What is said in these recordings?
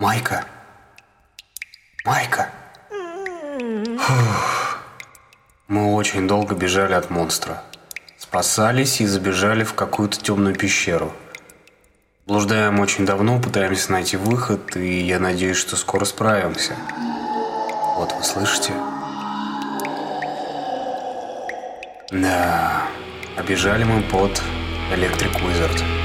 Майка? Майка? Мы очень долго бежали от монстра. Спасались и забежали в какую-то темную пещеру. Блуждаем очень давно, пытаемся найти выход, и я надеюсь, что скоро справимся. Вот вы слышите? Да, обежали мы под Electric Wizard.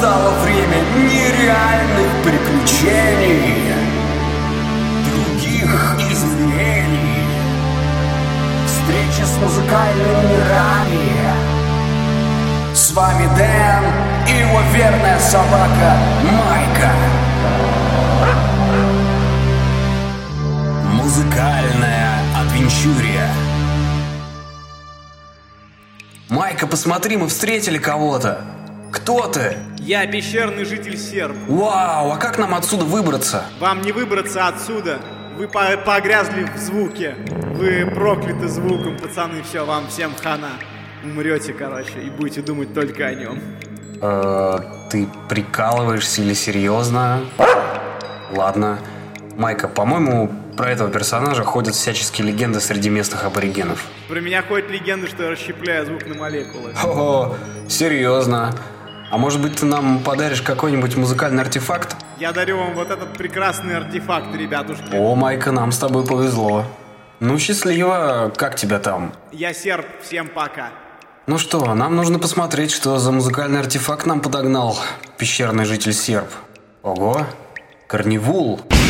Настало время нереальных приключений, других измерений, встречи с музыкальными мирами. С вами Дэн и его верная собака Майка. Музыкальная адвенчурия. Майка, посмотри, мы встретили кого-то. Кто ты? Я пещерный житель серб. Вау, а как нам отсюда выбраться? Вам не выбраться отсюда. Вы по погрязли в звуке. Вы прокляты звуком, пацаны. Все, вам всем хана. Умрете, короче, и будете думать только о нем. Э, ты прикалываешься или серьезно? Ладно. Майка, по-моему, про этого персонажа ходят всяческие легенды среди местных аборигенов. Про меня ходят легенды, что я расщепляю звук на молекулы. О, серьезно? А может быть, ты нам подаришь какой-нибудь музыкальный артефакт? Я дарю вам вот этот прекрасный артефакт, ребятушки. О, Майка, нам с тобой повезло. Ну, счастливо. Как тебя там? Я серб, всем пока. Ну что, нам нужно посмотреть, что за музыкальный артефакт нам подогнал пещерный житель серб. Ого, Корневул. Вадька,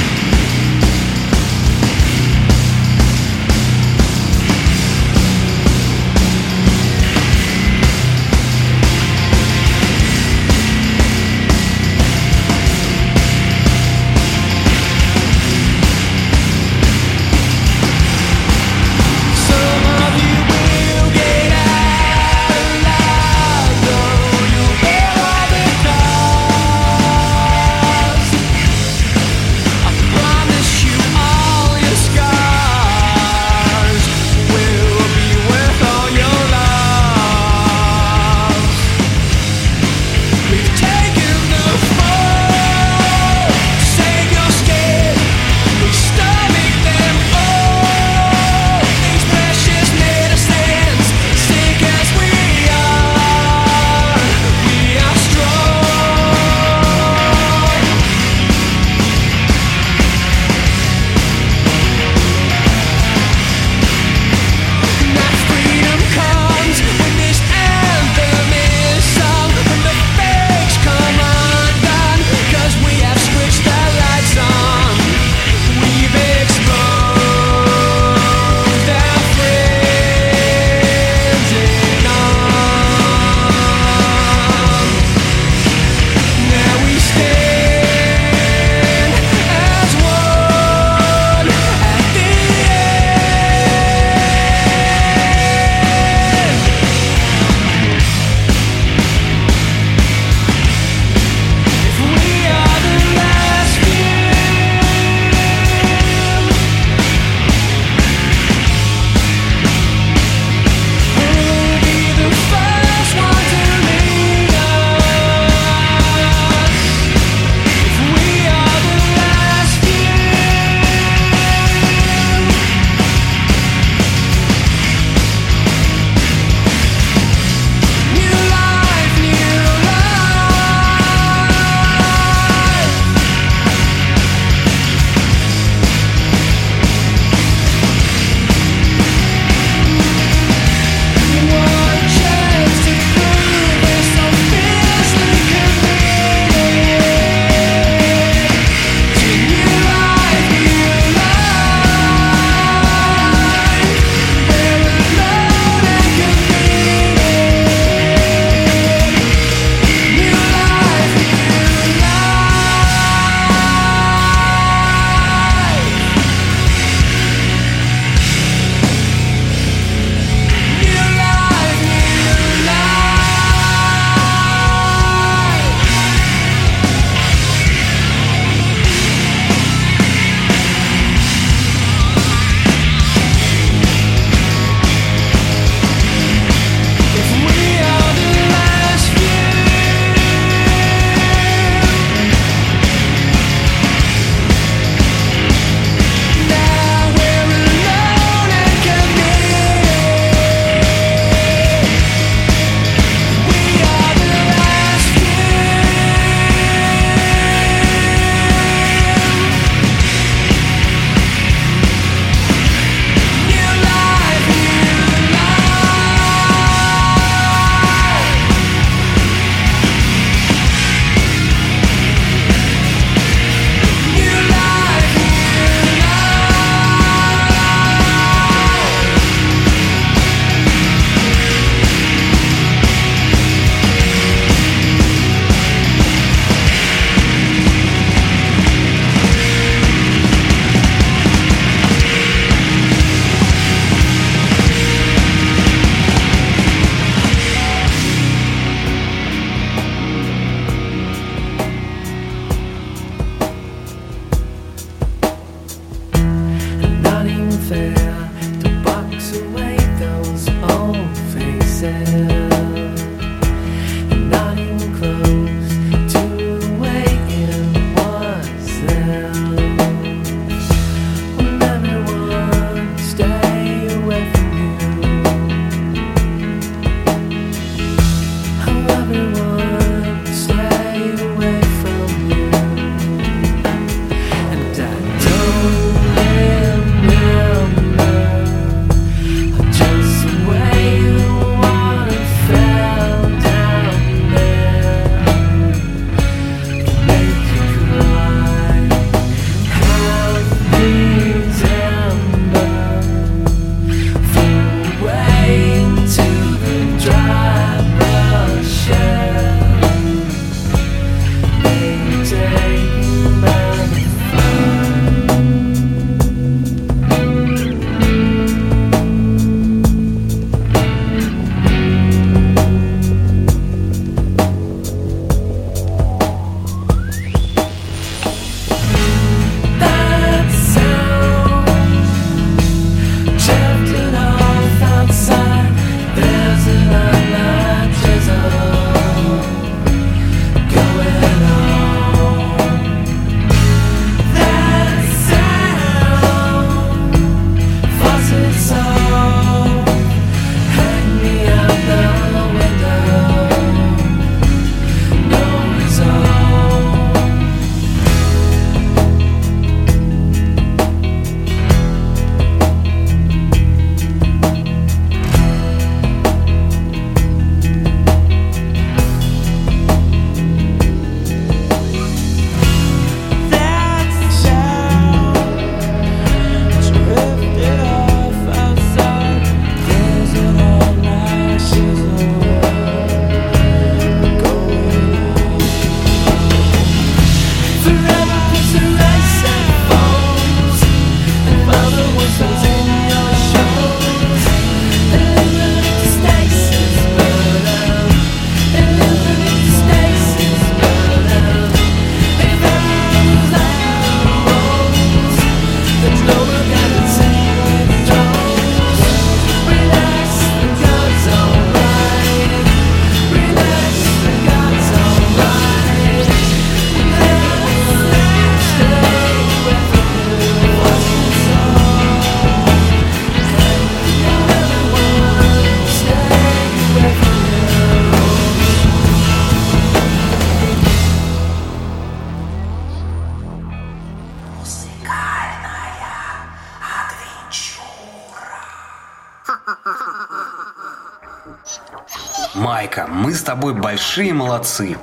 мы с тобой большие молодцы.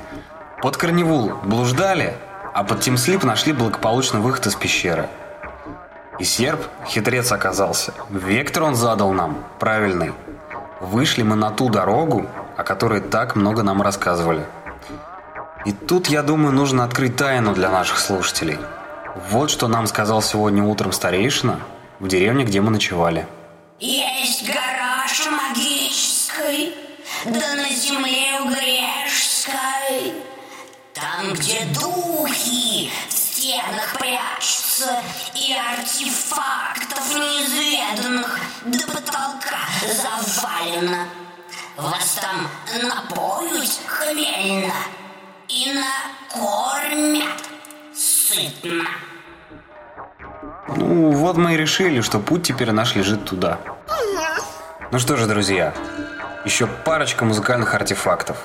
Под Корневул блуждали, а под Тимслип нашли благополучный выход из пещеры. И серп хитрец оказался. Вектор он задал нам, правильный. Вышли мы на ту дорогу, о которой так много нам рассказывали. И тут, я думаю, нужно открыть тайну для наших слушателей. Вот что нам сказал сегодня утром старейшина в деревне, где мы ночевали. Есть гараж магический, да на земле грешской. Там, где духи в стенах прячутся и артефактов неизведанных до потолка завалено. Вас там напоют хмельно и накормят сытно. Ну, вот мы и решили, что путь теперь наш лежит туда. Ну что же, друзья, еще парочка музыкальных артефактов.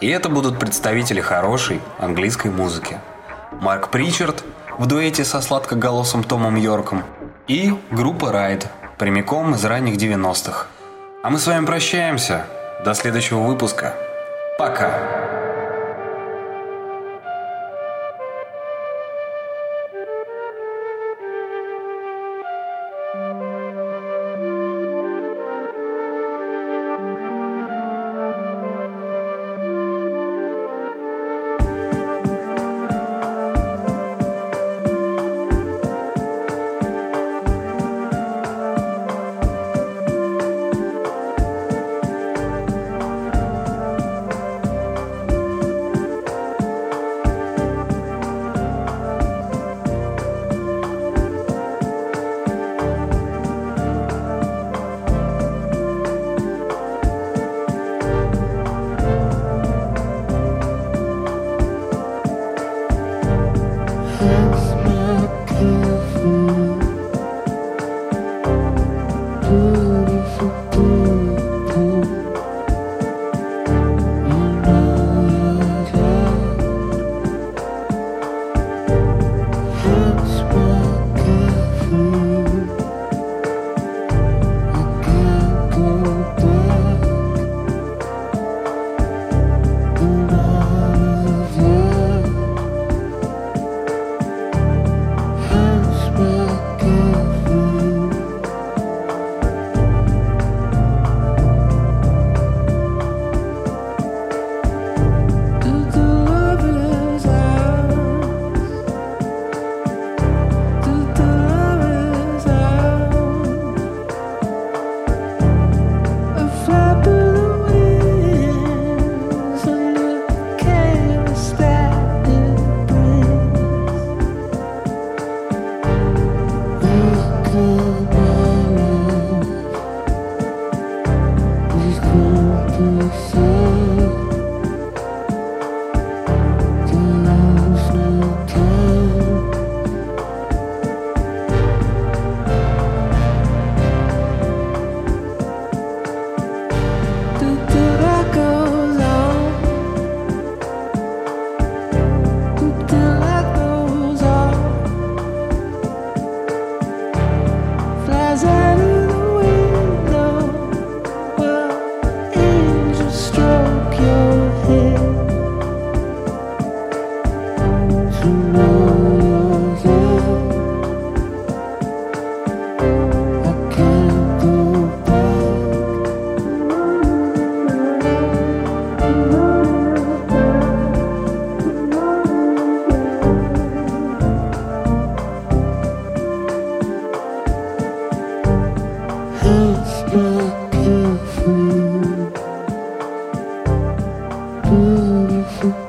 И это будут представители хорошей английской музыки. Марк Причард в дуэте со сладкоголосым Томом Йорком и группа Райд прямиком из ранних 90-х. А мы с вами прощаемся. До следующего выпуска. Пока. 嗯。